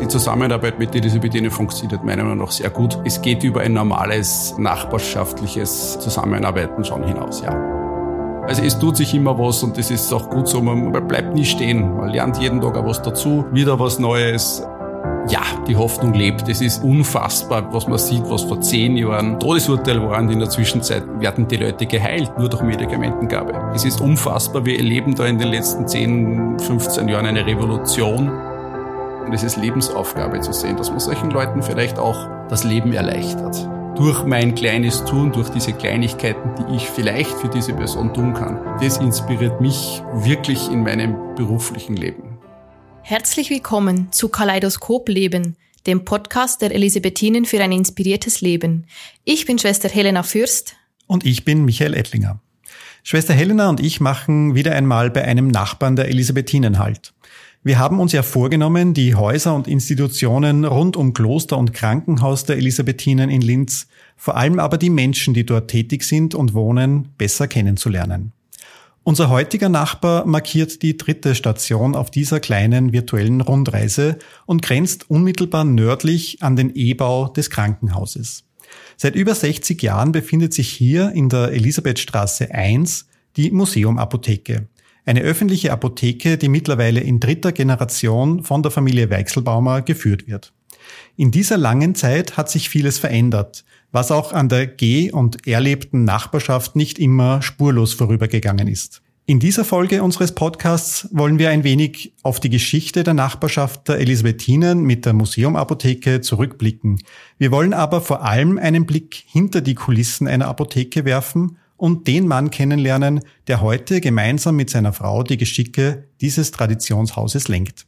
Die Zusammenarbeit mit Elisabethine funktioniert meiner Meinung nach sehr gut. Es geht über ein normales nachbarschaftliches Zusammenarbeiten schon hinaus, ja. Also es tut sich immer was und das ist auch gut so. Man bleibt nie stehen. Man lernt jeden Tag auch was dazu, wieder was Neues. Ja, die Hoffnung lebt. Es ist unfassbar, was man sieht, was vor zehn Jahren Todesurteil waren. In der Zwischenzeit werden die Leute geheilt, nur durch Medikamentengabe. Es ist unfassbar. Wir erleben da in den letzten 10, 15 Jahren eine Revolution. Und es ist Lebensaufgabe zu sehen, dass man solchen Leuten vielleicht auch das Leben erleichtert. Durch mein kleines Tun, durch diese Kleinigkeiten, die ich vielleicht für diese Person tun kann. Das inspiriert mich wirklich in meinem beruflichen Leben. Herzlich willkommen zu Kaleidoskop Leben, dem Podcast der Elisabethinen für ein inspiriertes Leben. Ich bin Schwester Helena Fürst. Und ich bin Michael Ettlinger. Schwester Helena und ich machen wieder einmal bei einem Nachbarn der Elisabethinen Halt. Wir haben uns ja vorgenommen, die Häuser und Institutionen rund um Kloster und Krankenhaus der Elisabethinen in Linz, vor allem aber die Menschen, die dort tätig sind und wohnen, besser kennenzulernen. Unser heutiger Nachbar markiert die dritte Station auf dieser kleinen virtuellen Rundreise und grenzt unmittelbar nördlich an den E-Bau des Krankenhauses. Seit über 60 Jahren befindet sich hier in der Elisabethstraße 1 die Museumapotheke. Eine öffentliche Apotheke, die mittlerweile in dritter Generation von der Familie Weichselbaumer geführt wird. In dieser langen Zeit hat sich vieles verändert, was auch an der geh- und erlebten Nachbarschaft nicht immer spurlos vorübergegangen ist. In dieser Folge unseres Podcasts wollen wir ein wenig auf die Geschichte der Nachbarschaft der Elisabethinen mit der Museumapotheke zurückblicken. Wir wollen aber vor allem einen Blick hinter die Kulissen einer Apotheke werfen und den Mann kennenlernen, der heute gemeinsam mit seiner Frau die Geschicke dieses Traditionshauses lenkt.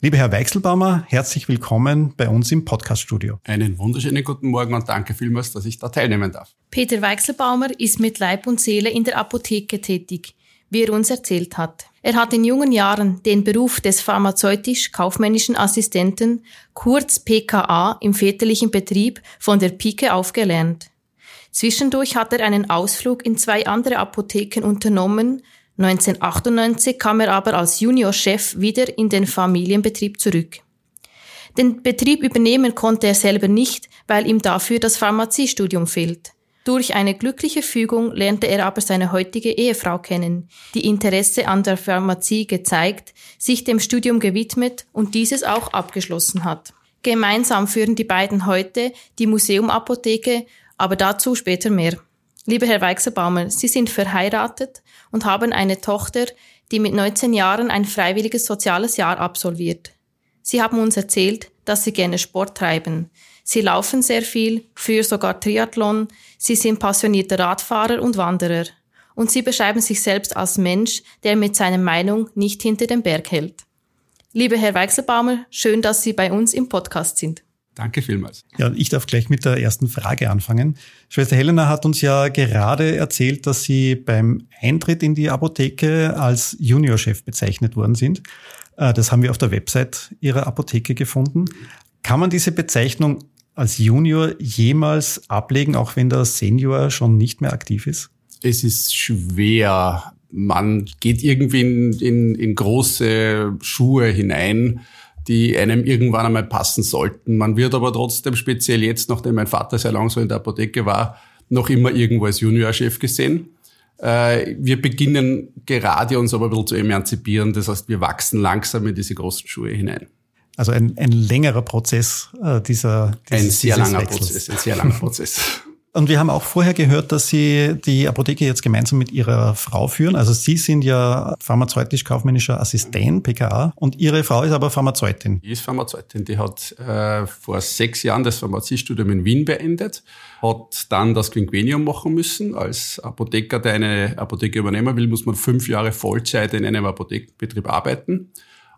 Lieber Herr Weichselbaumer, herzlich willkommen bei uns im Podcaststudio. Einen wunderschönen guten Morgen und danke vielmals, dass ich da teilnehmen darf. Peter Weichselbaumer ist mit Leib und Seele in der Apotheke tätig, wie er uns erzählt hat. Er hat in jungen Jahren den Beruf des pharmazeutisch-kaufmännischen Assistenten, kurz PKA, im väterlichen Betrieb von der Pike aufgelernt. Zwischendurch hat er einen Ausflug in zwei andere Apotheken unternommen. 1998 kam er aber als Juniorchef wieder in den Familienbetrieb zurück. Den Betrieb übernehmen konnte er selber nicht, weil ihm dafür das Pharmaziestudium fehlt. Durch eine glückliche Fügung lernte er aber seine heutige Ehefrau kennen, die Interesse an der Pharmazie gezeigt, sich dem Studium gewidmet und dieses auch abgeschlossen hat. Gemeinsam führen die beiden heute die Museumapotheke aber dazu später mehr. Lieber Herr Weichselbaumer, Sie sind verheiratet und haben eine Tochter, die mit 19 Jahren ein freiwilliges soziales Jahr absolviert. Sie haben uns erzählt, dass Sie gerne Sport treiben. Sie laufen sehr viel, früher sogar Triathlon, Sie sind passionierter Radfahrer und Wanderer. Und Sie beschreiben sich selbst als Mensch, der mit seiner Meinung nicht hinter dem Berg hält. Lieber Herr Weichselbaumer, schön, dass Sie bei uns im Podcast sind. Danke vielmals. Ja, ich darf gleich mit der ersten Frage anfangen. Schwester Helena hat uns ja gerade erzählt, dass Sie beim Eintritt in die Apotheke als Juniorchef bezeichnet worden sind. Äh, das haben wir auf der Website Ihrer Apotheke gefunden. Kann man diese Bezeichnung als Junior jemals ablegen, auch wenn der Senior schon nicht mehr aktiv ist? Es ist schwer. Man geht irgendwie in, in, in große Schuhe hinein die einem irgendwann einmal passen sollten. Man wird aber trotzdem speziell jetzt, nachdem mein Vater sehr lang so in der Apotheke war, noch immer irgendwo als Juniorchef gesehen. Äh, wir beginnen gerade uns aber ein bisschen zu emanzipieren. Das heißt, wir wachsen langsam in diese großen Schuhe hinein. Also ein, ein längerer Prozess äh, dieser dieses, Ein sehr langer Wechsels. Prozess, ein sehr langer Prozess. Und wir haben auch vorher gehört, dass Sie die Apotheke jetzt gemeinsam mit Ihrer Frau führen. Also Sie sind ja pharmazeutisch-kaufmännischer Assistent, PKA, und Ihre Frau ist aber Pharmazeutin. Die ist Pharmazeutin. Die hat äh, vor sechs Jahren das Pharmaziestudium in Wien beendet, hat dann das Quinquenium machen müssen. Als Apotheker, der eine Apotheke übernehmen will, muss man fünf Jahre Vollzeit in einem Apothekenbetrieb arbeiten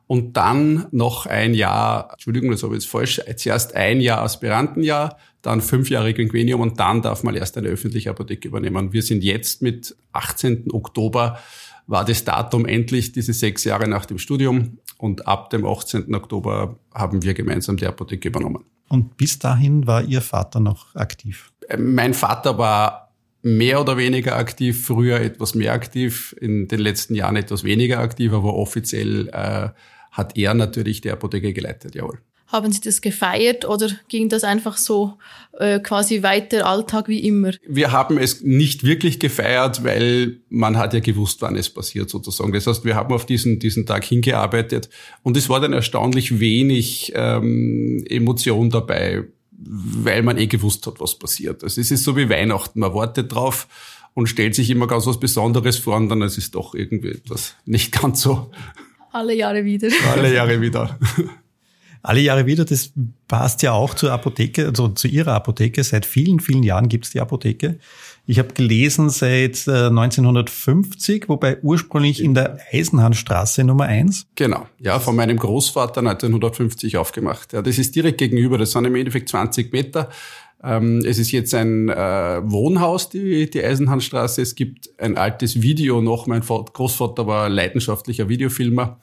und dann noch ein Jahr, Entschuldigung, das habe ich jetzt falsch, zuerst ein Jahr Aspirantenjahr, dann fünf Jahre Quinquenium und dann darf man erst eine öffentliche Apotheke übernehmen. Wir sind jetzt mit 18. Oktober war das Datum endlich diese sechs Jahre nach dem Studium und ab dem 18. Oktober haben wir gemeinsam die Apotheke übernommen. Und bis dahin war Ihr Vater noch aktiv? Mein Vater war mehr oder weniger aktiv, früher etwas mehr aktiv, in den letzten Jahren etwas weniger aktiv, aber offiziell äh, hat er natürlich die Apotheke geleitet, jawohl. Haben Sie das gefeiert oder ging das einfach so äh, quasi weiter Alltag wie immer? Wir haben es nicht wirklich gefeiert, weil man hat ja gewusst, wann es passiert sozusagen. Das heißt, wir haben auf diesen, diesen Tag hingearbeitet und es war dann erstaunlich wenig ähm, Emotion dabei, weil man eh gewusst hat, was passiert. Also es ist so wie Weihnachten, man wartet drauf und stellt sich immer ganz was Besonderes vor und dann ist es doch irgendwie etwas nicht ganz so. Alle Jahre wieder. Alle Jahre wieder. Alle Jahre wieder, das passt ja auch zur Apotheke, also zu Ihrer Apotheke. Seit vielen, vielen Jahren gibt es die Apotheke. Ich habe gelesen seit 1950, äh, wobei ursprünglich in der Eisenhahnstraße Nummer eins. Genau, ja, von meinem Großvater 1950 aufgemacht. Ja, das ist direkt gegenüber, das sind im Endeffekt 20 Meter. Ähm, es ist jetzt ein äh, Wohnhaus, die, die Eisenhahnstraße. Es gibt ein altes Video noch. Mein Großvater war leidenschaftlicher Videofilmer.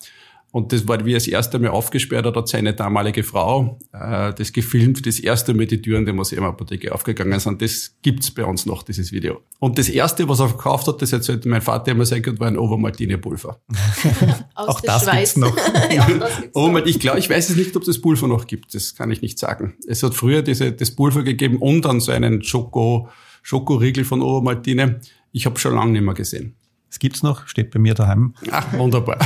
Und das war, wie er das erste Mal aufgesperrt hat, hat seine damalige Frau äh, das gefilmt, das erste Mal die Türen der Museumapotheke aufgegangen sind. Das gibt's bei uns noch, dieses Video. Und das erste, was er verkauft hat, das erzählte mein Vater immer sehr gut, war ein Obermaltine-Pulver. Auch das Schweiz. gibt's noch. ja, das gibt's oh, ich glaube, ich weiß es nicht, ob das Pulver noch gibt. Das kann ich nicht sagen. Es hat früher diese, das Pulver gegeben und dann so einen Schoko, Schokoriegel von Obermaltine. Ich habe schon lange nicht mehr gesehen. Es gibt's noch, steht bei mir daheim. Ach, wunderbar.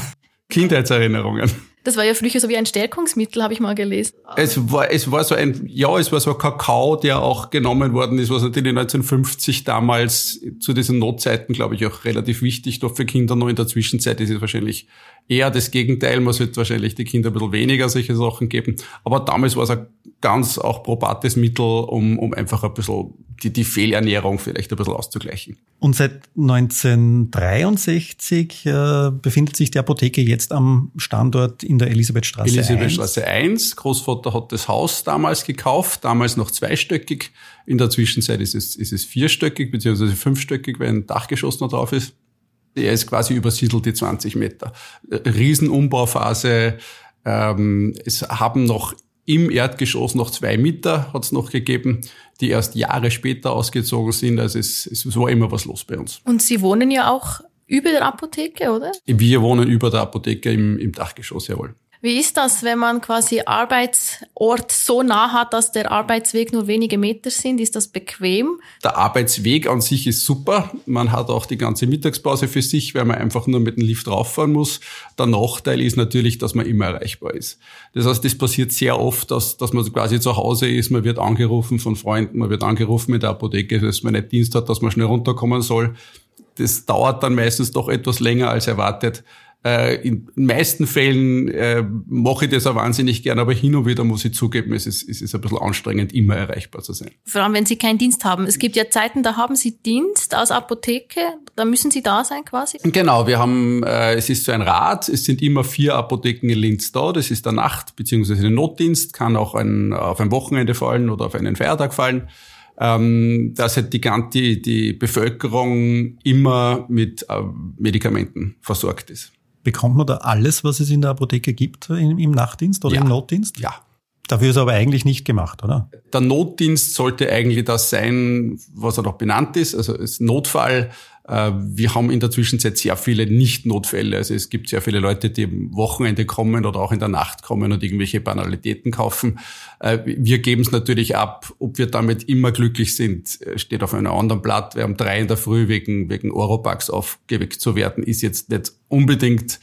Kindheitserinnerungen. Das war ja früher so wie ein Stärkungsmittel, habe ich mal gelesen. Es war, es war so ein, ja, es war so ein Kakao, der auch genommen worden ist, was natürlich 1950 damals zu diesen Notzeiten, glaube ich, auch relativ wichtig doch für Kinder. Nur in der Zwischenzeit ist es wahrscheinlich eher das Gegenteil. Man sollte wahrscheinlich die Kinder ein bisschen weniger solche Sachen geben. Aber damals war es ein ganz auch probates Mittel, um, um einfach ein bisschen die, die Fehlernährung vielleicht ein bisschen auszugleichen. Und seit 1963 äh, befindet sich die Apotheke jetzt am Standort in der Elisabethstraße Elisabethstraße 1. 1. Großvater hat das Haus damals gekauft, damals noch zweistöckig. In der Zwischenzeit ist es, ist es vierstöckig beziehungsweise fünfstöckig, weil ein Dachgeschoss noch drauf ist. Er ist quasi übersiedelt die 20 Meter. Riesenumbauphase. Ähm, es haben noch im Erdgeschoss noch zwei Mieter, hat es noch gegeben, die erst Jahre später ausgezogen sind. Also es, es war immer was los bei uns. Und Sie wohnen ja auch über der Apotheke, oder? Wir wohnen über der Apotheke im, im Dachgeschoss, jawohl. Wie ist das, wenn man quasi Arbeitsort so nah hat, dass der Arbeitsweg nur wenige Meter sind? Ist das bequem? Der Arbeitsweg an sich ist super. Man hat auch die ganze Mittagspause für sich, weil man einfach nur mit dem Lift rauffahren muss. Der Nachteil ist natürlich, dass man immer erreichbar ist. Das heißt, das passiert sehr oft, dass, dass man quasi zu Hause ist, man wird angerufen von Freunden, man wird angerufen mit der Apotheke, dass man nicht Dienst hat, dass man schnell runterkommen soll. Das dauert dann meistens doch etwas länger als erwartet. Äh, in den meisten Fällen äh, mache ich das auch wahnsinnig gern, aber hin und wieder muss ich zugeben, es ist, es ist ein bisschen anstrengend, immer erreichbar zu sein. Vor allem, wenn Sie keinen Dienst haben. Es gibt ja Zeiten, da haben Sie Dienst aus Apotheke, da müssen Sie da sein quasi. Genau, wir haben, äh, es ist so ein Rat, es sind immer vier Apotheken in Linz da, das ist der Nacht- bzw. der Notdienst, kann auch ein, auf ein Wochenende fallen oder auf einen Feiertag fallen ähm, dass halt die, die, die Bevölkerung immer mit äh, Medikamenten versorgt ist. Bekommt man da alles, was es in der Apotheke gibt, im, im Nachtdienst oder ja. im Notdienst? Ja. Dafür ist er aber eigentlich nicht gemacht, oder? Der Notdienst sollte eigentlich das sein, was er noch benannt ist, also ist Notfall. Äh, wir haben in der Zwischenzeit sehr viele Nicht-Notfälle. Also es gibt sehr viele Leute, die am Wochenende kommen oder auch in der Nacht kommen und irgendwelche Banalitäten kaufen. Äh, wir geben es natürlich ab. Ob wir damit immer glücklich sind, äh, steht auf einem anderen Blatt. Wir haben drei in der Früh wegen, wegen Oropax aufgeweckt zu werden, ist jetzt nicht unbedingt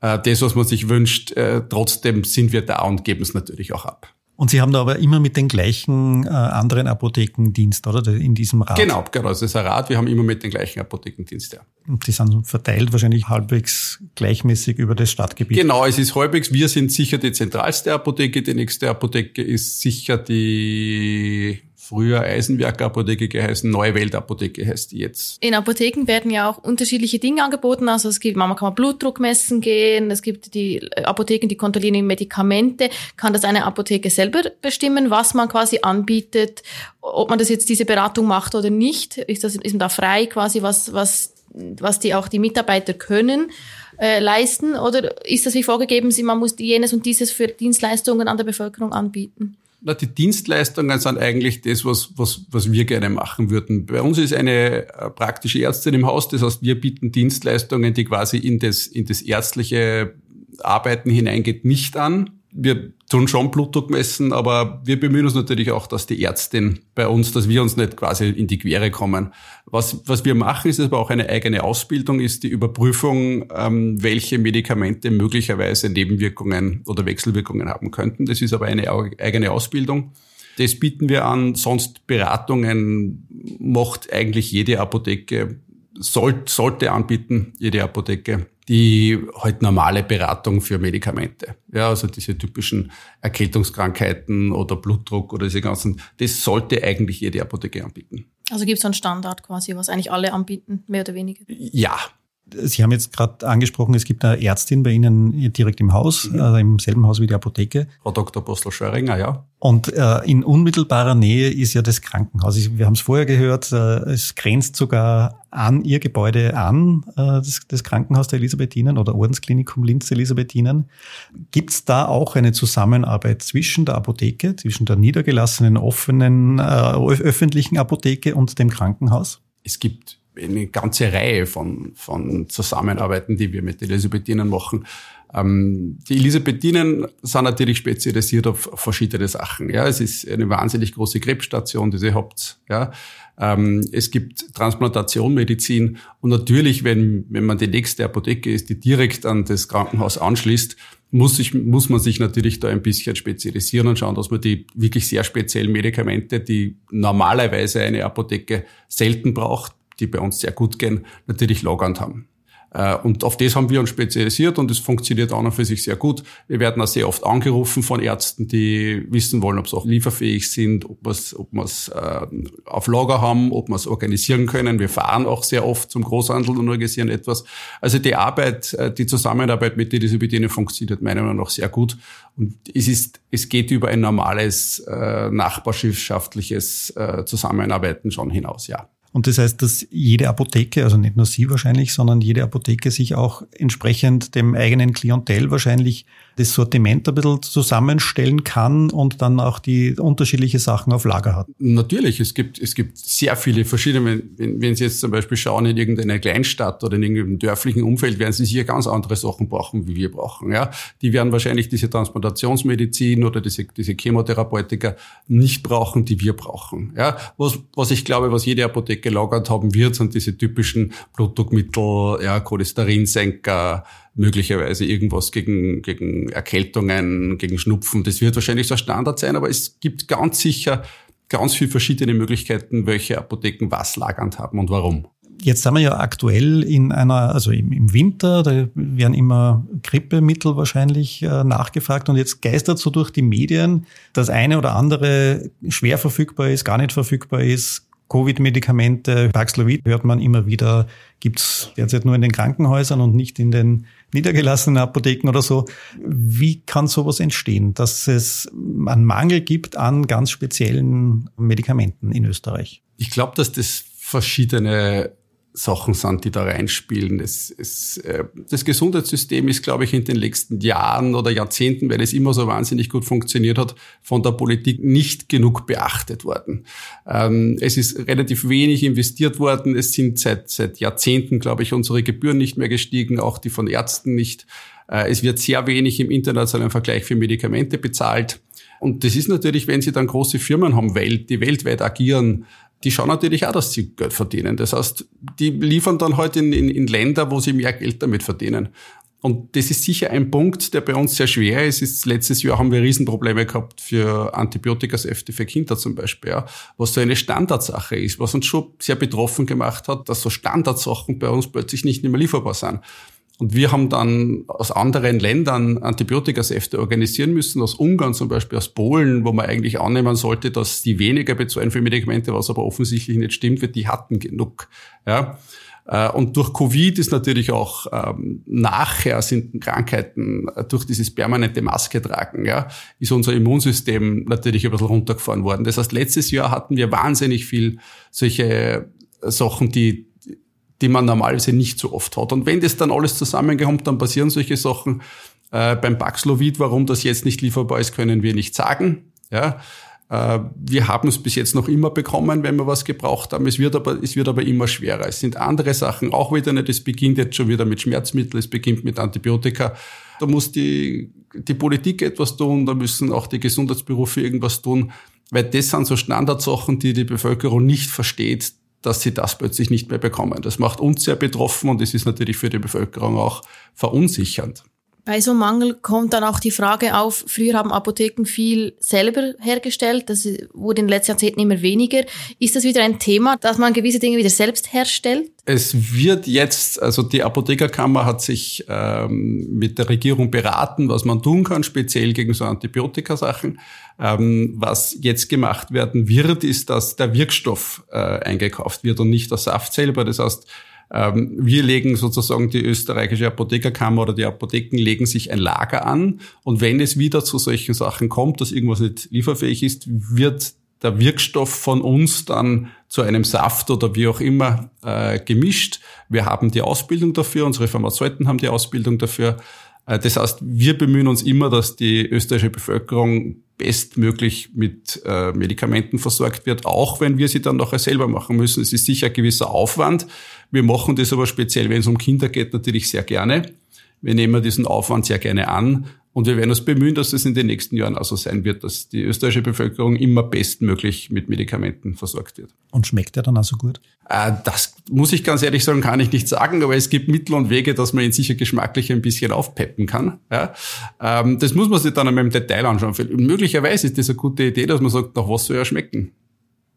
das, was man sich wünscht. Trotzdem sind wir da und geben es natürlich auch ab. Und Sie haben da aber immer mit den gleichen äh, anderen Apothekendienst, oder? In diesem Rat. Genau, genau. Das ist ein Rat. Wir haben immer mit den gleichen Apothekendienst, ja. Und die sind verteilt wahrscheinlich halbwegs gleichmäßig über das Stadtgebiet. Genau, es ist halbwegs. Wir sind sicher die zentralste Apotheke. Die nächste Apotheke ist sicher die früher Eisenwerker-Apotheke geheißen, Neue Welt-Apotheke heißt die jetzt. In Apotheken werden ja auch unterschiedliche Dinge angeboten. Also es gibt, manchmal kann man Blutdruck messen gehen, es gibt die Apotheken, die kontrollieren Medikamente. Kann das eine Apotheke selber bestimmen, was man quasi anbietet, ob man das jetzt diese Beratung macht oder nicht? Ist das, ist man da frei quasi, was, was, was die auch die Mitarbeiter können? Äh, leisten oder ist das wie vorgegeben, man muss jenes und dieses für Dienstleistungen an der Bevölkerung anbieten? Na, die Dienstleistungen sind eigentlich das, was, was, was wir gerne machen würden. Bei uns ist eine äh, praktische Ärztin im Haus, das heißt, wir bieten Dienstleistungen, die quasi in das, in das ärztliche Arbeiten hineingeht, nicht an. Wir tun schon Blutdruck messen, aber wir bemühen uns natürlich auch, dass die Ärztin bei uns, dass wir uns nicht quasi in die Quere kommen. Was, was wir machen, ist aber auch eine eigene Ausbildung, ist die Überprüfung, ähm, welche Medikamente möglicherweise Nebenwirkungen oder Wechselwirkungen haben könnten. Das ist aber eine eigene Ausbildung. Das bieten wir an. Sonst Beratungen macht eigentlich jede Apotheke, soll, sollte anbieten, jede Apotheke die halt normale Beratung für Medikamente. Ja, also diese typischen Erkältungskrankheiten oder Blutdruck oder diese ganzen, das sollte eigentlich jede Apotheke anbieten. Also gibt es einen Standard quasi, was eigentlich alle anbieten, mehr oder weniger? Ja, Sie haben jetzt gerade angesprochen, es gibt eine Ärztin bei Ihnen direkt im Haus, mhm. also im selben Haus wie die Apotheke. Frau Dr. Postel Schöringer, ja. Und äh, in unmittelbarer Nähe ist ja das Krankenhaus. Wir haben es vorher gehört, äh, es grenzt sogar an Ihr Gebäude an, äh, das, das Krankenhaus der Elisabethinen oder Ordensklinikum Linz Elisabethinen. Gibt es da auch eine Zusammenarbeit zwischen der Apotheke, zwischen der niedergelassenen, offenen, äh, öffentlichen Apotheke und dem Krankenhaus? Es gibt eine ganze Reihe von, von Zusammenarbeiten, die wir mit Elisabethinen machen. Ähm, die Elisabethinen sind natürlich spezialisiert auf verschiedene Sachen. Ja, es ist eine wahnsinnig große Krebsstation, die sie. Ja, ähm, es gibt Transplantationmedizin und natürlich, wenn, wenn man die nächste Apotheke ist, die direkt an das Krankenhaus anschließt, muss, ich, muss man sich natürlich da ein bisschen spezialisieren und schauen, dass man die wirklich sehr speziellen Medikamente, die normalerweise eine Apotheke selten braucht, die bei uns sehr gut gehen, natürlich lagernd haben. Äh, und auf das haben wir uns spezialisiert und es funktioniert auch noch für sich sehr gut. Wir werden auch sehr oft angerufen von Ärzten, die wissen wollen, ob sie auch lieferfähig sind, ob wir es ob wir's, äh, auf Lager haben, ob wir es organisieren können. Wir fahren auch sehr oft zum Großhandel und organisieren etwas. Also die Arbeit, äh, die Zusammenarbeit mit dieser Bedienung funktioniert meiner Meinung nach sehr gut. Und es ist, es geht über ein normales äh, nachbarschaftliches äh, Zusammenarbeiten schon hinaus, ja. Und das heißt, dass jede Apotheke, also nicht nur Sie wahrscheinlich, sondern jede Apotheke sich auch entsprechend dem eigenen Klientel wahrscheinlich das Sortiment ein bisschen zusammenstellen kann und dann auch die unterschiedliche Sachen auf Lager hat. Natürlich, es gibt, es gibt sehr viele verschiedene, wenn, wenn Sie jetzt zum Beispiel schauen in irgendeiner Kleinstadt oder in irgendeinem dörflichen Umfeld, werden Sie sicher ganz andere Sachen brauchen, wie wir brauchen. Ja? Die werden wahrscheinlich diese Transplantationsmedizin oder diese, diese Chemotherapeutika nicht brauchen, die wir brauchen. Ja? Was, was ich glaube, was jede Apotheke gelagert haben wird, sind diese typischen Blutdruckmittel, ja, Cholesterinsenker, möglicherweise irgendwas gegen, gegen Erkältungen, gegen Schnupfen. Das wird wahrscheinlich so Standard sein, aber es gibt ganz sicher ganz viele verschiedene Möglichkeiten, welche Apotheken was lagernd haben und warum. Jetzt sind wir ja aktuell in einer, also im, Winter, da werden immer Grippemittel wahrscheinlich äh, nachgefragt und jetzt geistert so durch die Medien, dass eine oder andere schwer verfügbar ist, gar nicht verfügbar ist, Covid-Medikamente, Paxlovid hört man immer wieder, gibt's derzeit nur in den Krankenhäusern und nicht in den niedergelassenen Apotheken oder so. Wie kann sowas entstehen, dass es einen Mangel gibt an ganz speziellen Medikamenten in Österreich? Ich glaube, dass das verschiedene Sachen sind, die da reinspielen. Es, es, äh, das Gesundheitssystem ist, glaube ich, in den letzten Jahren oder Jahrzehnten, weil es immer so wahnsinnig gut funktioniert hat, von der Politik nicht genug beachtet worden. Ähm, es ist relativ wenig investiert worden. Es sind seit, seit Jahrzehnten, glaube ich, unsere Gebühren nicht mehr gestiegen, auch die von Ärzten nicht. Äh, es wird sehr wenig im internationalen Vergleich für Medikamente bezahlt. Und das ist natürlich, wenn Sie dann große Firmen haben, die weltweit agieren, die schauen natürlich auch, dass sie Geld verdienen. Das heißt, die liefern dann halt in, in, in Länder, wo sie mehr Geld damit verdienen. Und das ist sicher ein Punkt, der bei uns sehr schwer ist. ist letztes Jahr haben wir Riesenprobleme gehabt für Antibiotikasäfte für Kinder zum Beispiel, ja, was so eine Standardsache ist, was uns schon sehr betroffen gemacht hat, dass so Standardsachen bei uns plötzlich nicht mehr lieferbar sind. Und wir haben dann aus anderen Ländern Antibiotikasäfte organisieren müssen, aus Ungarn zum Beispiel, aus Polen, wo man eigentlich annehmen sollte, dass die weniger bezahlen für Medikamente, was aber offensichtlich nicht stimmt, weil die hatten genug. Ja. Äh, und durch Covid ist natürlich auch ähm, nachher sind Krankheiten äh, durch dieses permanente Maske tragen, ja, ist unser Immunsystem natürlich ein bisschen runtergefahren worden. Das heißt, letztes Jahr hatten wir wahnsinnig viel solche Sachen, die die man normalerweise nicht so oft hat. Und wenn das dann alles zusammenkommt, dann passieren solche Sachen. Äh, beim Paxlovid, warum das jetzt nicht lieferbar ist, können wir nicht sagen. Ja, Äh, wir haben es bis jetzt noch immer bekommen, wenn wir was gebraucht haben. Es wird aber, es wird aber immer schwerer. Es sind andere Sachen auch wieder nicht. Es beginnt jetzt schon wieder mit Schmerzmitteln, es beginnt mit Antibiotika. Da muss die, die Politik etwas tun, da müssen auch die Gesundheitsberufe irgendwas tun, weil das sind so Standardsachen, die die Bevölkerung nicht versteht, dass sie das plötzlich nicht mehr bekommen. Das macht uns sehr betroffen und es ist natürlich für die Bevölkerung auch verunsichernd. Bei so einem Mangel kommt dann auch die Frage auf, früher haben Apotheken viel selber hergestellt, das wurde in den letzten Jahrzehnten immer weniger. Ist das wieder ein Thema, dass man gewisse Dinge wieder selbst herstellt? Es wird jetzt, also die Apothekerkammer hat sich ähm, mit der Regierung beraten, was man tun kann, speziell gegen so Antibiotikasachen. Ähm, was jetzt gemacht werden wird, ist, dass der Wirkstoff äh, eingekauft wird und nicht der Saft selber. Das heißt, ähm, wir legen sozusagen die österreichische Apothekerkammer oder die Apotheken legen sich ein Lager an und wenn es wieder zu solchen Sachen kommt, dass irgendwas nicht lieferfähig ist, wird der Wirkstoff von uns dann zu einem Saft oder wie auch immer äh, gemischt. Wir haben die Ausbildung dafür, unsere Pharmazeuten haben die Ausbildung dafür. Äh, das heißt, wir bemühen uns immer, dass die österreichische Bevölkerung bestmöglich mit äh, Medikamenten versorgt wird, auch wenn wir sie dann nachher selber machen müssen. Es ist sicher ein gewisser Aufwand. Wir machen das aber speziell, wenn es um Kinder geht, natürlich sehr gerne. Wir nehmen diesen Aufwand sehr gerne an und wir werden uns bemühen, dass es in den nächsten Jahren also sein wird, dass die österreichische Bevölkerung immer bestmöglich mit Medikamenten versorgt wird. Und schmeckt er dann also gut? Äh, das muss ich ganz ehrlich sagen, kann ich nicht sagen, aber es gibt Mittel und Wege, dass man ihn sicher geschmacklich ein bisschen aufpeppen kann. Ähm, das muss man sich dann einmal im Detail anschauen. Möglicherweise ist das eine gute Idee, dass man sagt, nach was soll er schmecken?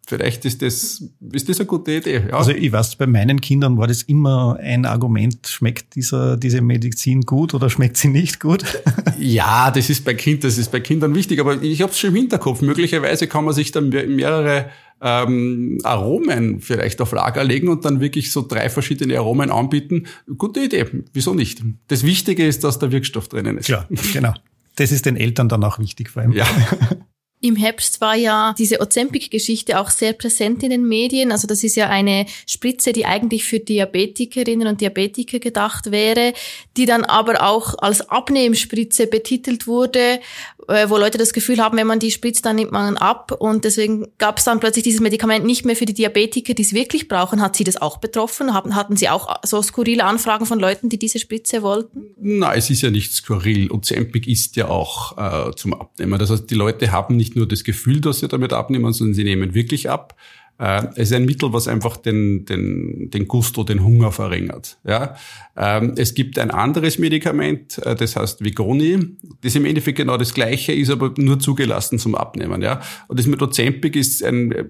Vielleicht ist das, ist das eine gute Idee. Ja. Also ich weiß, bei meinen Kindern war das immer ein Argument, schmeckt dieser, diese Medizin gut oder schmeckt sie nicht gut? ja, das ist bei Kind, das ist bei Kindern wichtig, aber ich habe es schon im Hinterkopf. Möglicherweise kann man sich dann mehrere ähm, Aromen vielleicht auf Lager legen und dann wirklich so drei verschiedene Aromen anbieten. Gute Idee, wieso nicht? Das Wichtige ist, dass der Wirkstoff drinnen ist. Ja, genau. Das ist den Eltern dann auch wichtig vor allem. Ja. Im Herbst war ja diese Ozempic-Geschichte auch sehr präsent in den Medien. Also das ist ja eine Spritze, die eigentlich für Diabetikerinnen und Diabetiker gedacht wäre, die dann aber auch als Abnehmspritze betitelt wurde, äh, wo Leute das Gefühl haben, wenn man die spritzt, dann nimmt man ab. Und deswegen gab es dann plötzlich dieses Medikament nicht mehr für die Diabetiker, die es wirklich brauchen. Hat Sie das auch betroffen? Hatten Sie auch so skurrile Anfragen von Leuten, die diese Spritze wollten? Nein, es ist ja nicht skurril. Ozempic ist ja auch äh, zum Abnehmen. Das heißt, die Leute haben nicht nur das Gefühl, dass sie damit abnehmen, sondern sie nehmen wirklich ab. Äh, es ist ein Mittel, was einfach den, den, den Gusto, den Hunger verringert. Ja? Ähm, es gibt ein anderes Medikament, äh, das heißt Vigoni. Das im Endeffekt genau das Gleiche, ist aber nur zugelassen zum Abnehmen. Ja? Und das mit Ozempic ist ein äh,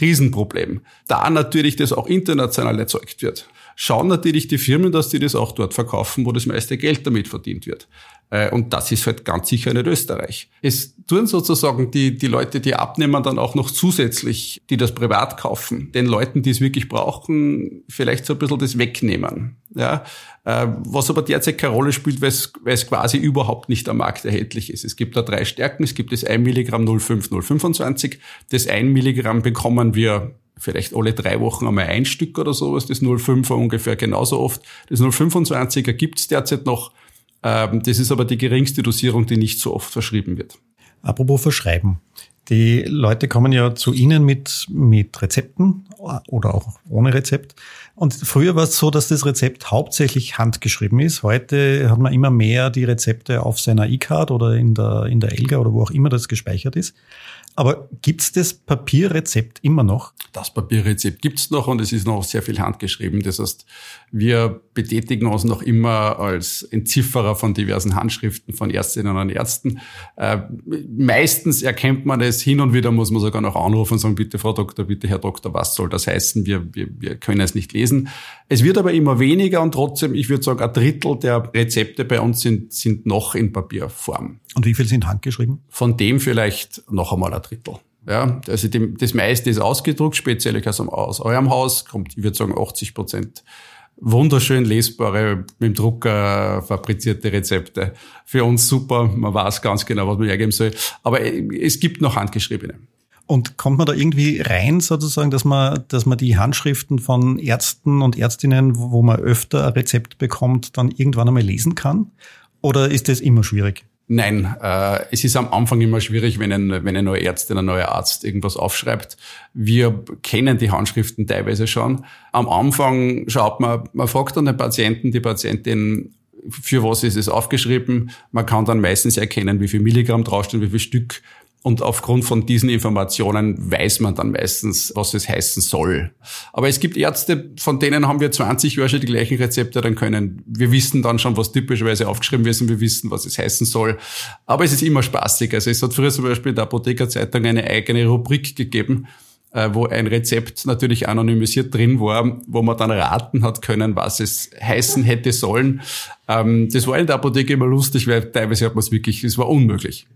Riesenproblem. Da natürlich das auch international erzeugt wird schauen natürlich die Firmen, dass die das auch dort verkaufen, wo das meiste Geld damit verdient wird. Äh, und das ist halt ganz sicher nicht Österreich. Es tun sozusagen die, die Leute, die abnehmen, dann auch noch zusätzlich, die das privat kaufen, den Leuten, die es wirklich brauchen, vielleicht so ein bisschen das wegnehmen. Ja, äh, was aber derzeit keine Rolle spielt, weil es, weil es quasi überhaupt nicht am Markt erhältlich ist. Es gibt da drei Stärken. Es gibt das 1 Milligramm 0,5, 0,25. Das 1 Milligramm bekommen wir vielleicht alle drei Wochen einmal ein Stück oder sowas. Das 0,5er ungefähr genauso oft. Das 0,25er gibt es derzeit noch. Ähm, das ist aber die geringste Dosierung, die nicht so oft verschrieben wird. Apropos Verschreiben. Die Leute kommen ja zu Ihnen mit, mit Rezepten oder auch ohne Rezept. Und früher war es so, dass das Rezept hauptsächlich handgeschrieben ist. Heute hat man immer mehr die Rezepte auf seiner E-Card oder in der, in der Elga oder wo auch immer das gespeichert ist. Aber gibt's das Papierrezept immer noch? Das Papierrezept gibt's noch und es ist noch sehr viel handgeschrieben. Das heißt, wir betätigen uns noch immer als Entzifferer von diversen Handschriften von Ärztinnen und Ärzten. Äh, meistens erkennt man es, hin und wieder muss man sogar noch anrufen und sagen, bitte Frau Doktor, bitte Herr Doktor, was soll das heißen? Wir, wir, wir können es nicht lesen. Es wird aber immer weniger und trotzdem, ich würde sagen, ein Drittel der Rezepte bei uns sind, sind noch in Papierform. Und wie viel sind handgeschrieben? Von dem vielleicht noch einmal ein Drittel. Ja, also dem, das meiste ist ausgedruckt, speziell aus eurem Haus, kommt, ich würde sagen, 80 Prozent wunderschön lesbare, mit dem Drucker fabrizierte Rezepte. Für uns super, man weiß ganz genau, was man hergeben soll. Aber es gibt noch handgeschriebene. Und kommt man da irgendwie rein, sozusagen, dass man, dass man die Handschriften von Ärzten und Ärztinnen, wo man öfter ein Rezept bekommt, dann irgendwann einmal lesen kann? Oder ist das immer schwierig? Nein, äh, es ist am Anfang immer schwierig, wenn ein, wenn eine neue Ärztin, ein neuer Arzt irgendwas aufschreibt. Wir kennen die Handschriften teilweise schon. Am Anfang schaut man, man fragt dann den Patienten, die Patientin, für was ist es aufgeschrieben. Man kann dann meistens erkennen, wie viel Milligramm draufstehen, wie viel Stück und aufgrund von diesen Informationen weiß man dann meistens, was es heißen soll. Aber es gibt Ärzte, von denen haben wir 20 Jahre schon die gleichen Rezepte, dann können wir wissen dann schon, was typischerweise aufgeschrieben ist und wir wissen, was es heißen soll. Aber es ist immer spaßig. Also es hat früher zum Beispiel in der Apothekerzeitung eine eigene Rubrik gegeben, äh, wo ein Rezept natürlich anonymisiert drin war, wo man dann raten hat können, was es heißen hätte sollen. Ähm, das war in der Apotheke immer lustig, weil teilweise hat man es wirklich, es war unmöglich.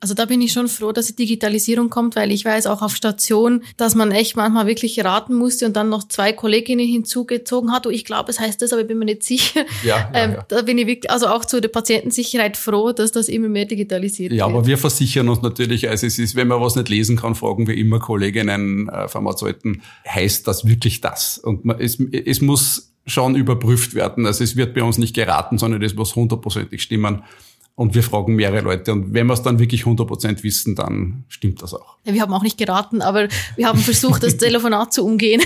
Also da bin ich schon froh, dass die Digitalisierung kommt, weil ich weiß auch auf Station, dass man echt manchmal wirklich raten musste und dann noch zwei Kolleginnen hinzugezogen hat. Oh, ich glaube, es heißt das, aber ich bin mir nicht sicher. Ja, ja, ähm, ja. Da bin ich wirklich, also auch zu der Patientensicherheit froh, dass das immer mehr digitalisiert wird. Ja, aber wir versichern uns natürlich, also es ist, wenn man was nicht lesen kann, fragen wir immer Kolleginnen, äh, Pharmazeuten, heißt das wirklich das? Und man, es, es muss schon überprüft werden. Also es wird bei uns nicht geraten, sondern es muss hundertprozentig stimmen. Und wir fragen mehrere Leute. Und wenn wir es dann wirklich 100% wissen, dann stimmt das auch. Ja, wir haben auch nicht geraten, aber wir haben versucht, das Telefonat zu umgehen.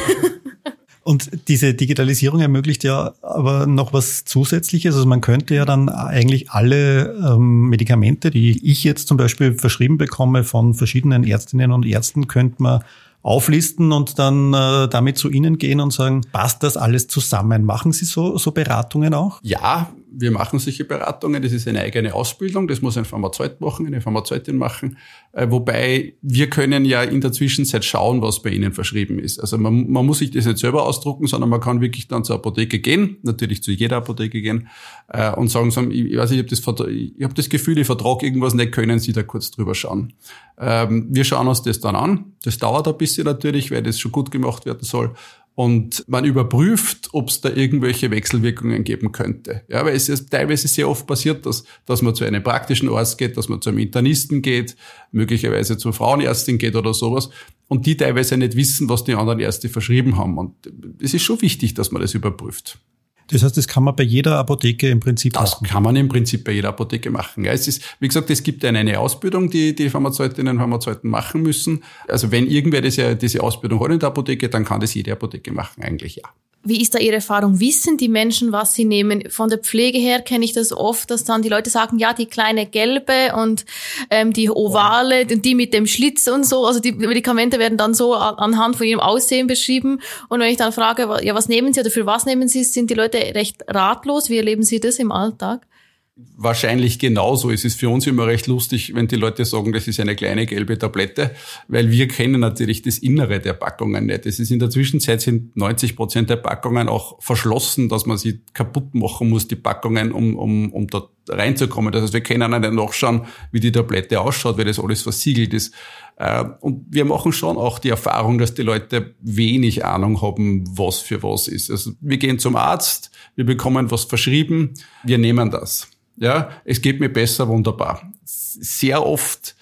Und diese Digitalisierung ermöglicht ja aber noch was Zusätzliches. Also man könnte ja dann eigentlich alle ähm, Medikamente, die ich jetzt zum Beispiel verschrieben bekomme von verschiedenen Ärztinnen und Ärzten, könnte man auflisten und dann äh, damit zu Ihnen gehen und sagen, passt das alles zusammen? Machen Sie so, so Beratungen auch? Ja, wir machen solche Beratungen. Das ist eine eigene Ausbildung. Das muss ein Pharmazeut machen, eine Pharmazeutin machen. Äh, wobei wir können ja in der Zwischenzeit schauen, was bei Ihnen verschrieben ist. Also man, man muss sich das nicht selber ausdrucken, sondern man kann wirklich dann zur Apotheke gehen, natürlich zu jeder Apotheke gehen äh, und sagen, sagen ich, weiß, ich habe das, hab das Gefühl, ich vertrage irgendwas nicht, können Sie da kurz drüber schauen. Ähm, wir schauen uns das dann an. Das dauert ein bisschen natürlich, weil das schon gut gemacht werden soll und man überprüft, ob es da irgendwelche Wechselwirkungen geben könnte. Ja, weil es ist teilweise sehr oft passiert, dass, dass man zu einem praktischen Arzt geht, dass man zu einem Internisten geht, möglicherweise zur Frauenärztin geht oder sowas und die teilweise nicht wissen, was die anderen Ärzte verschrieben haben. Und es ist schon wichtig, dass man das überprüft. Das heißt, das kann man bei jeder Apotheke im Prinzip das machen? Das kann man im Prinzip bei jeder Apotheke machen. Ja, es ist, wie gesagt, es gibt eine, eine Ausbildung, die die Pharmazeutinnen und Pharmazeuten machen müssen. Also wenn irgendwer diese, diese Ausbildung hat in der Apotheke, dann kann das jede Apotheke machen, eigentlich ja. Wie ist da Ihre Erfahrung? Wissen die Menschen, was sie nehmen? Von der Pflege her kenne ich das oft, dass dann die Leute sagen, ja, die kleine gelbe und ähm, die ovale und die mit dem Schlitz und so. Also die Medikamente werden dann so anhand von ihrem Aussehen beschrieben. Und wenn ich dann frage, ja, was nehmen Sie oder für was nehmen Sie, sind die Leute recht ratlos. Wie erleben Sie das im Alltag? Wahrscheinlich genauso. Es ist für uns immer recht lustig, wenn die Leute sagen, das ist eine kleine gelbe Tablette, weil wir kennen natürlich das Innere der Packungen nicht. Es ist in der Zwischenzeit sind 90 Prozent der Packungen auch verschlossen, dass man sie kaputt machen muss, die Packungen, um, um, um da reinzukommen. Das heißt, wir können nicht nachschauen, wie die Tablette ausschaut, weil das alles versiegelt ist. Äh, und wir machen schon auch die Erfahrung, dass die Leute wenig Ahnung haben, was für was ist. Also wir gehen zum Arzt, wir bekommen was verschrieben, wir nehmen das. Ja, es geht mir besser, wunderbar. Sehr oft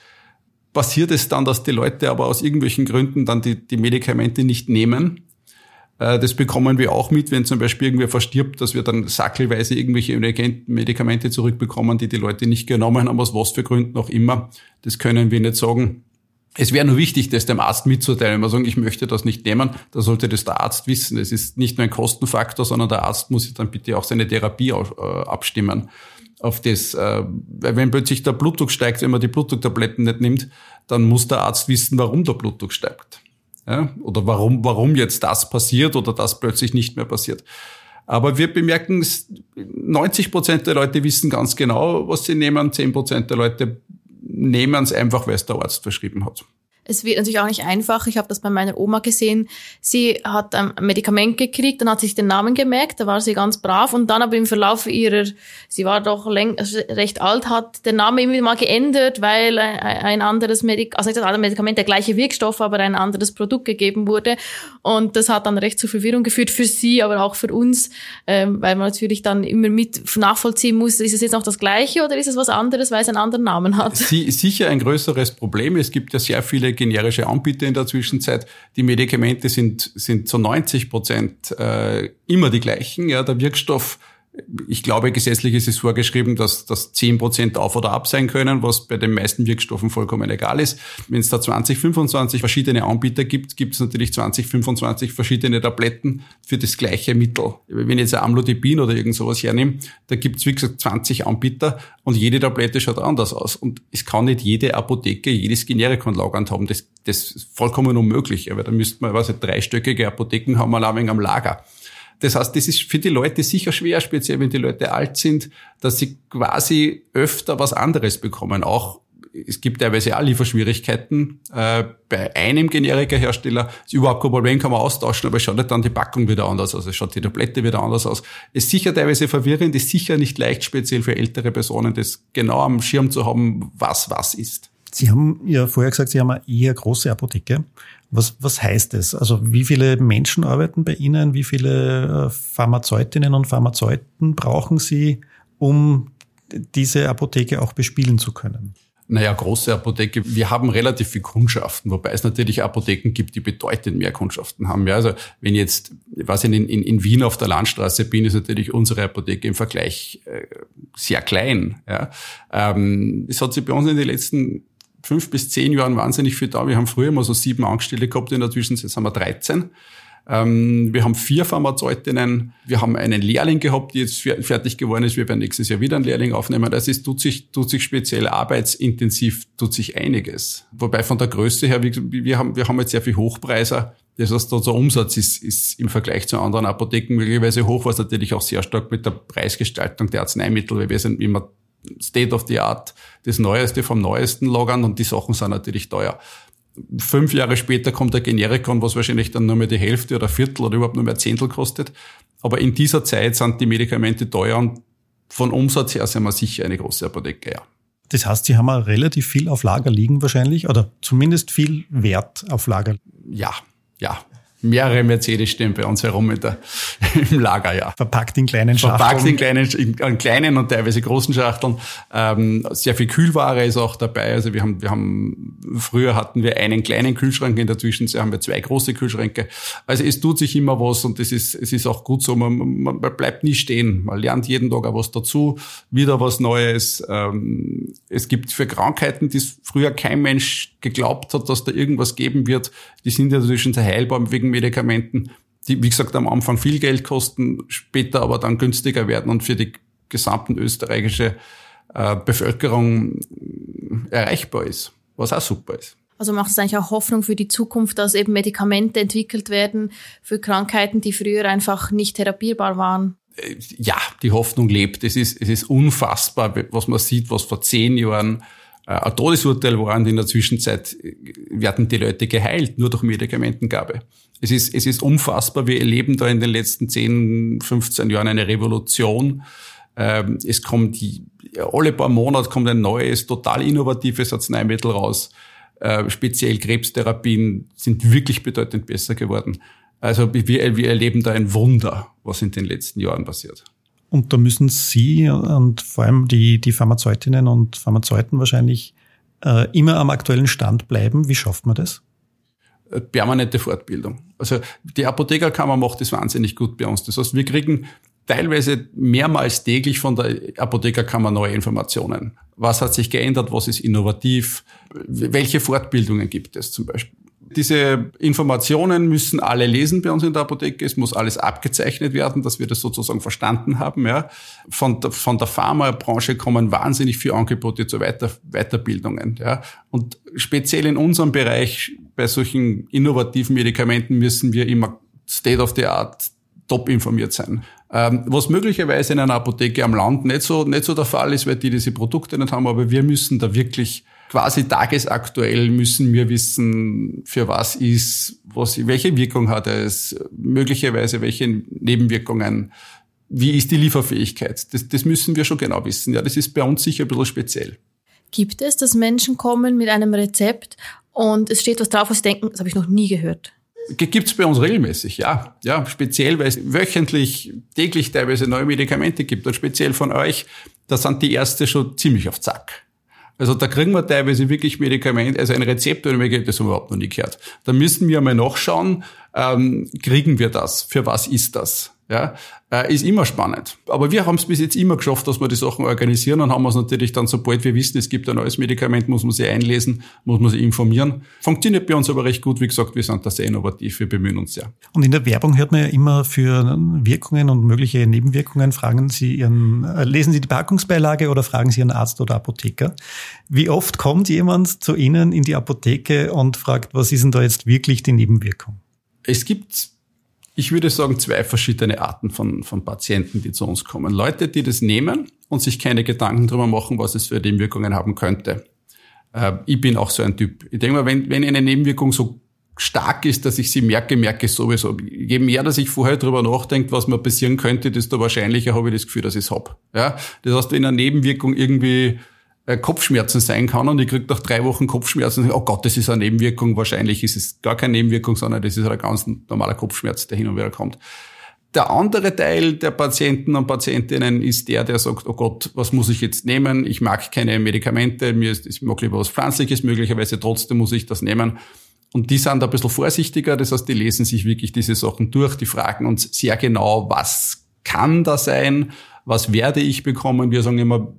passiert es dann, dass die Leute aber aus irgendwelchen Gründen dann die, die Medikamente nicht nehmen. Äh, das bekommen wir auch mit, wenn zum Beispiel irgendwer verstirbt, dass wir dann sackelweise irgendwelche Medikamente zurückbekommen, die die Leute nicht genommen haben, aus was für Gründen auch immer. Das können wir nicht sagen. Es wäre nur wichtig, das dem Arzt mitzuteilen. Wenn wir sagen, ich möchte das nicht nehmen, dann sollte das der Arzt wissen. Es ist nicht nur ein Kostenfaktor, sondern der Arzt muss sich dann bitte auch seine Therapie äh, abstimmen auf das, äh, wenn plötzlich der Blutdruck steigt, wenn man die Blutdrucktabletten nicht nimmt, dann muss der Arzt wissen, warum der Blutdruck steigt. Ja? Oder warum, warum jetzt das passiert oder das plötzlich nicht mehr passiert. Aber wir bemerken, 90 Prozent der Leute wissen ganz genau, was sie nehmen, 10 Prozent der Leute nehmen es einfach, weil es der Arzt verschrieben hat. Es wird natürlich auch nicht einfach. Ich habe das bei meiner Oma gesehen. Sie hat ein Medikament gekriegt, dann hat sich den Namen gemerkt, da war sie ganz brav und dann aber im Verlauf ihrer, sie war doch also recht alt, hat der Name immer mal geändert, weil ein anderes Medikament, also nicht das andere Medikament, der gleiche Wirkstoff, aber ein anderes Produkt gegeben wurde. Und das hat dann recht zu Verwirrung geführt für sie, aber auch für uns, ähm, weil man natürlich dann immer mit nachvollziehen muss, ist es jetzt noch das Gleiche oder ist es was anderes, weil es einen anderen Namen hat? Sie, sicher ein größeres Problem. Es gibt ja sehr viele generische Anbieter in der Zwischenzeit. Die Medikamente sind, sind zu 90 Prozent äh, immer die gleichen. Ja, der Wirkstoff ich glaube, gesetzlich ist es vorgeschrieben, dass das 10 Prozent auf oder ab sein können, was bei den meisten Wirkstoffen vollkommen egal ist. Wenn es da 20, 25 verschiedene Anbieter gibt, gibt es natürlich 20, 25 verschiedene Tabletten für das gleiche Mittel. Wenn ich jetzt ein Amlodipin oder irgend sowas hernehme, da gibt es, wie gesagt, 20 Anbieter und jede Tablette schaut anders aus. Und es kann nicht jede Apotheke jedes Generikon lagernd haben. Das, das ist vollkommen unmöglich. Aber da müsste man, was ich, dreistöckige Apotheken haben, mal ein wenig am Lager. Das heißt, das ist für die Leute sicher schwer, speziell wenn die Leute alt sind, dass sie quasi öfter was anderes bekommen. Auch es gibt teilweise auch Lieferschwierigkeiten. Äh, bei einem Generika-Hersteller ist überhaupt kein Problem, kann man austauschen, aber es schaut nicht dann die Packung wieder anders aus, es schaut die Tablette wieder anders aus. Es ist sicher teilweise verwirrend, ist sicher nicht leicht, speziell für ältere Personen, das genau am Schirm zu haben, was was ist. Sie haben ja vorher gesagt, Sie haben eine eher große Apotheke. Was, was heißt das? Also wie viele Menschen arbeiten bei Ihnen? Wie viele äh, Pharmazeutinnen und Pharmazeuten brauchen Sie, um diese Apotheke auch bespielen zu können? Naja, große Apotheke. Wir haben relativ viel Kundschaften, wobei es natürlich Apotheken gibt, die bedeutend mehr Kundschaften haben. Ja, also wenn jetzt, was in, in, in Wien auf der Landstraße bin, ist natürlich unsere Apotheke im Vergleich äh, sehr klein. Ja. Ähm, es hat sich bei uns in den letzten fünf bis zehn Jahren wahnsinnig viel da. Wir haben früher mal so sieben Angestellte gehabt, in der Zwischenzeit haben wir 13. Ähm, wir haben vier Pharmazeutinnen. Wir haben einen Lehrling gehabt, die jetzt fertig geworden ist. Wir werden nächstes Jahr wieder einen Lehrling aufnehmen. Das ist, tut sich, tut sich speziell arbeitsintensiv, tut sich einiges. Wobei von der Größe her, wir haben, wir haben jetzt sehr viel Hochpreiser. Das heißt, unser Umsatz ist, ist im Vergleich zu anderen Apotheken möglicherweise hoch, was natürlich auch sehr stark mit der Preisgestaltung der Arzneimittel, weil wir sind immer State of the Art, das Neueste vom Neuesten lagern und die Sachen sind natürlich teuer. Fünf Jahre später kommt der Generikon, was wahrscheinlich dann nur mehr die Hälfte oder Viertel oder überhaupt nur mehr Zehntel kostet. Aber in dieser Zeit sind die Medikamente teuer und von Umsatz her sind wir sicher eine große Apotheke, ja. Das heißt, Sie haben relativ viel auf Lager liegen wahrscheinlich oder zumindest viel Wert auf Lager. Ja, ja mehrere Mercedes stehen bei uns herum der, im Lager, ja. Verpackt in kleinen Schachteln. Verpackt in kleinen, in kleinen und teilweise großen Schachteln. Ähm, sehr viel Kühlware ist auch dabei. Also wir haben, wir haben, früher hatten wir einen kleinen Kühlschrank, in der Zwischenzeit haben wir zwei große Kühlschränke. Also es tut sich immer was und es ist, es ist auch gut so. Man, man, man bleibt nie stehen. Man lernt jeden Tag auch was dazu, wieder was Neues. Ähm, es gibt für Krankheiten, die früher kein Mensch geglaubt hat, dass da irgendwas geben wird, die sind ja Zwischenzeit heilbar wegen Medikamenten, die, wie gesagt, am Anfang viel Geld kosten, später aber dann günstiger werden und für die gesamten österreichische äh, Bevölkerung erreichbar ist, was auch super ist. Also macht es eigentlich auch Hoffnung für die Zukunft, dass eben Medikamente entwickelt werden für Krankheiten, die früher einfach nicht therapierbar waren? Äh, ja, die Hoffnung lebt. Es ist, es ist unfassbar, was man sieht, was vor zehn Jahren äh, ein Todesurteil war in der Zwischenzeit werden die Leute geheilt, nur durch Medikamentengabe. Es ist, es ist unfassbar. Wir erleben da in den letzten 10, 15 Jahren eine Revolution. Ähm, es kommt, alle paar Monate kommt ein neues, total innovatives Arzneimittel raus. Äh, speziell Krebstherapien sind wirklich bedeutend besser geworden. Also wir, wir erleben da ein Wunder, was in den letzten Jahren passiert. Und da müssen Sie und vor allem die, die Pharmazeutinnen und Pharmazeuten wahrscheinlich äh, immer am aktuellen Stand bleiben. Wie schafft man das? Äh, permanente Fortbildung. Also die Apothekerkammer macht das wahnsinnig gut bei uns. Das heißt, wir kriegen teilweise mehrmals täglich von der Apothekerkammer neue Informationen. Was hat sich geändert? Was ist innovativ? Welche Fortbildungen gibt es zum Beispiel? Diese Informationen müssen alle lesen bei uns in der Apotheke. Es muss alles abgezeichnet werden, dass wir das sozusagen verstanden haben. Ja. Von, der, von der Pharmabranche kommen wahnsinnig viele Angebote zu Weiter, Weiterbildungen. Ja. Und speziell in unserem Bereich bei solchen innovativen Medikamenten müssen wir immer State of the Art top informiert sein. Ähm, was möglicherweise in einer Apotheke am Land nicht so, nicht so der Fall ist, weil die diese Produkte nicht haben, aber wir müssen da wirklich quasi tagesaktuell müssen wir wissen, für was ist, was, welche Wirkung hat es, möglicherweise welche Nebenwirkungen, wie ist die Lieferfähigkeit. Das, das müssen wir schon genau wissen. Ja, das ist bei uns sicher ein bisschen speziell. Gibt es, dass Menschen kommen mit einem Rezept und es steht was drauf, was sie denken, das habe ich noch nie gehört? Gibt's bei uns regelmäßig, ja. Ja, speziell, weil es wöchentlich, täglich teilweise neue Medikamente gibt. Und speziell von euch, da sind die Ärzte schon ziemlich auf Zack. Also da kriegen wir teilweise wirklich Medikamente, also ein Rezept oder Medikament, das überhaupt noch nie gehört. Da müssen wir mal nachschauen, ähm, kriegen wir das? Für was ist das? Ja, äh, ist immer spannend. Aber wir haben es bis jetzt immer geschafft, dass wir die Sachen organisieren und haben es natürlich dann, sobald wir wissen, es gibt ein neues Medikament, muss man sich einlesen, muss man sich informieren. Funktioniert bei uns aber recht gut. Wie gesagt, wir sind da sehr innovativ, wir bemühen uns sehr. Und in der Werbung hört man ja immer für Wirkungen und mögliche Nebenwirkungen, fragen Sie Ihren, äh, lesen Sie die Packungsbeilage oder fragen Sie Ihren Arzt oder Apotheker. Wie oft kommt jemand zu Ihnen in die Apotheke und fragt, was ist denn da jetzt wirklich die Nebenwirkung? Es gibt ich würde sagen, zwei verschiedene Arten von, von Patienten, die zu uns kommen. Leute, die das nehmen und sich keine Gedanken darüber machen, was es für Nebenwirkungen haben könnte. Äh, ich bin auch so ein Typ. Ich denke mal, wenn, wenn eine Nebenwirkung so stark ist, dass ich sie merke, merke ich sowieso. Je mehr, dass ich vorher darüber nachdenke, was mir passieren könnte, desto wahrscheinlicher habe ich das Gefühl, dass ich es habe. Ja? Das heißt, wenn eine Nebenwirkung irgendwie Kopfschmerzen sein kann und ich kriege nach drei Wochen Kopfschmerzen, oh Gott, das ist eine Nebenwirkung, wahrscheinlich ist es gar keine Nebenwirkung, sondern das ist ein ganz normaler Kopfschmerz, der hin und wieder kommt. Der andere Teil der Patienten und Patientinnen ist der, der sagt, oh Gott, was muss ich jetzt nehmen? Ich mag keine Medikamente, mir ist, ich mag lieber was Pflanzliches, möglicherweise trotzdem muss ich das nehmen. Und die sind ein bisschen vorsichtiger, das heißt, die lesen sich wirklich diese Sachen durch, die fragen uns sehr genau, was kann da sein, was werde ich bekommen. Wir sagen immer,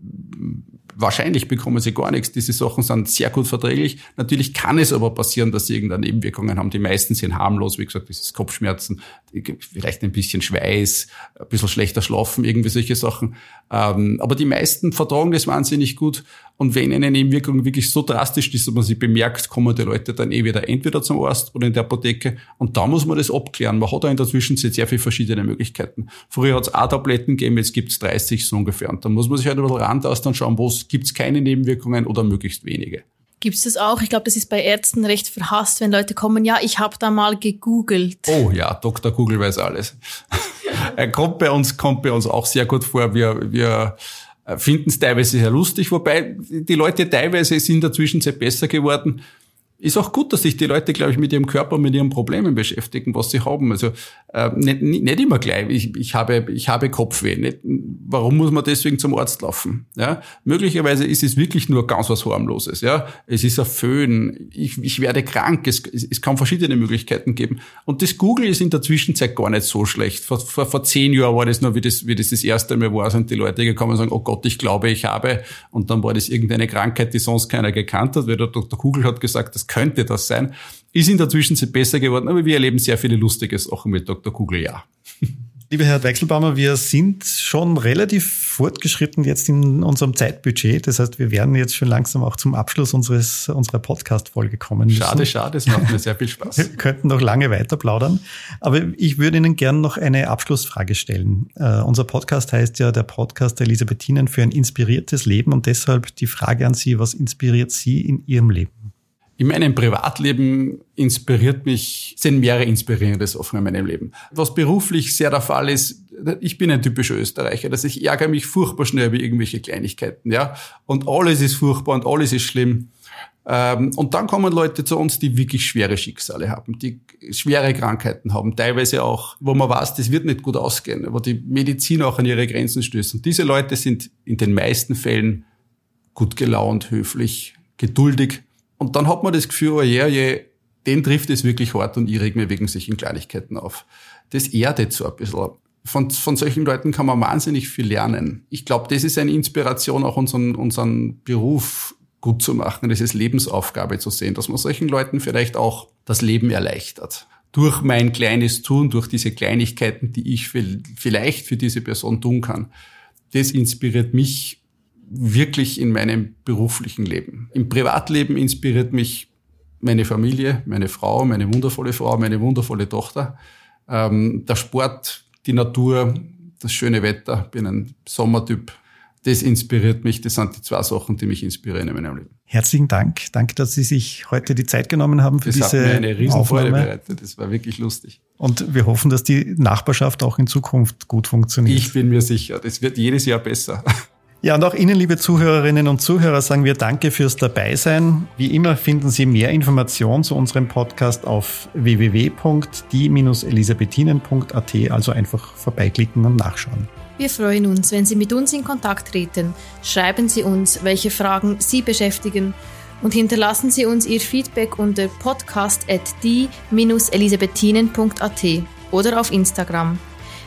wahrscheinlich bekommen sie gar nichts. Diese Sachen sind sehr gut verträglich. Natürlich kann es aber passieren, dass sie irgendeine Nebenwirkungen haben. Die meisten sind harmlos. Wie gesagt, das ist Kopfschmerzen, vielleicht ein bisschen Schweiß, ein bisschen schlechter schlafen, irgendwie solche Sachen. Ähm, aber die meisten vertragen das wahnsinnig gut. Und wenn eine Nebenwirkung wirklich so drastisch ist, dass man sie bemerkt, kommen die Leute dann eh wieder entweder zum Arzt oder in der Apotheke. Und da muss man das abklären. Man hat da in der Zwischenzeit sehr viele verschiedene Möglichkeiten. Früher hat es A-Tabletten gegeben, jetzt gibt es 30 so ungefähr. Und dann muss man sich halt ein bisschen rantasten und schauen, wo gibt es keine Nebenwirkungen oder möglichst wenige. Gibt es das auch? Ich glaube, das ist bei Ärzten recht verhasst, wenn Leute kommen, ja, ich habe da mal gegoogelt. Oh ja, Dr. Google weiß alles. er kommt bei uns, kommt bei uns auch sehr gut vor. Wir, wir finden es teilweise sehr lustig, wobei die Leute teilweise sind in der Zwischenzeit besser geworden ist auch gut, dass sich die Leute, glaube ich, mit ihrem Körper, mit ihren Problemen beschäftigen, was sie haben. Also äh, nicht, nicht immer gleich. Ich, ich, habe, ich habe Kopfweh. Nicht, warum muss man deswegen zum Arzt laufen? Ja? Möglicherweise ist es wirklich nur ganz was harmloses. Ja? Es ist ein Föhn. Ich, ich werde krank. Es, es kann verschiedene Möglichkeiten geben. Und das Google ist in der Zwischenzeit gar nicht so schlecht. Vor, vor, vor zehn Jahren war das nur, wie das, wie das das erste Mal war, sind die Leute gekommen und sagen, oh Gott, ich glaube, ich habe. Und dann war das irgendeine Krankheit, die sonst keiner gekannt hat, weil der Dr. Google hat gesagt, das könnte das sein. Ist in der Zwischenzeit besser geworden, aber wir erleben sehr viele lustige Sachen mit Dr. Kugel, ja. Lieber Herr Wechselbaumer, wir sind schon relativ fortgeschritten jetzt in unserem Zeitbudget. Das heißt, wir werden jetzt schon langsam auch zum Abschluss unseres, unserer Podcast-Folge kommen müssen. Schade, schade, es macht mir sehr viel Spaß. Wir könnten noch lange weiter plaudern. Aber ich würde Ihnen gerne noch eine Abschlussfrage stellen. Uh, unser Podcast heißt ja der Podcast der Elisabethinen für ein inspiriertes Leben und deshalb die Frage an Sie, was inspiriert Sie in Ihrem Leben? In meinem Privatleben inspiriert mich, sind mehrere inspirierende Sachen in meinem Leben. Was beruflich sehr der Fall ist, ich bin ein typischer Österreicher, dass ich ärgere mich furchtbar schnell über irgendwelche Kleinigkeiten, ja. Und alles ist furchtbar und alles ist schlimm. Ähm, und dann kommen Leute zu uns, die wirklich schwere Schicksale haben, die schwere Krankheiten haben, teilweise auch, wo man weiß, das wird nicht gut ausgehen, wo die Medizin auch an ihre Grenzen stößt. Und diese Leute sind in den meisten Fällen gut gelaunt, höflich, geduldig und dann hat man das Gefühl, oh je, je, den trifft es wirklich hart und ich reg mir wegen solchen Kleinigkeiten auf. Das erdet so ein bisschen. Von, von solchen Leuten kann man wahnsinnig viel lernen. Ich glaube, das ist eine Inspiration, auch unseren, unseren Beruf gut zu machen, das ist Lebensaufgabe zu sehen, dass man solchen Leuten vielleicht auch das Leben erleichtert. Durch mein kleines Tun, durch diese Kleinigkeiten, die ich vielleicht für diese Person tun kann. Das inspiriert mich wirklich in meinem beruflichen Leben. Im Privatleben inspiriert mich meine Familie, meine Frau, meine wundervolle Frau, meine wundervolle Tochter. Ähm, der Sport, die Natur, das schöne Wetter, bin ein Sommertyp. Das inspiriert mich. Das sind die zwei Sachen, die mich inspirieren in meinem Leben. Herzlichen Dank. Danke, dass Sie sich heute die Zeit genommen haben für das diese hat mir eine Riesenfreude bereitet. Das war wirklich lustig. Und wir hoffen, dass die Nachbarschaft auch in Zukunft gut funktioniert. Ich bin mir sicher. Das wird jedes Jahr besser. Ja, und auch Ihnen, liebe Zuhörerinnen und Zuhörer, sagen wir Danke fürs Dabeisein. Wie immer finden Sie mehr Informationen zu unserem Podcast auf www.die-elisabethinen.at, also einfach vorbeiklicken und nachschauen. Wir freuen uns, wenn Sie mit uns in Kontakt treten. Schreiben Sie uns, welche Fragen Sie beschäftigen und hinterlassen Sie uns Ihr Feedback unter podcast.die-elisabethinen.at oder auf Instagram.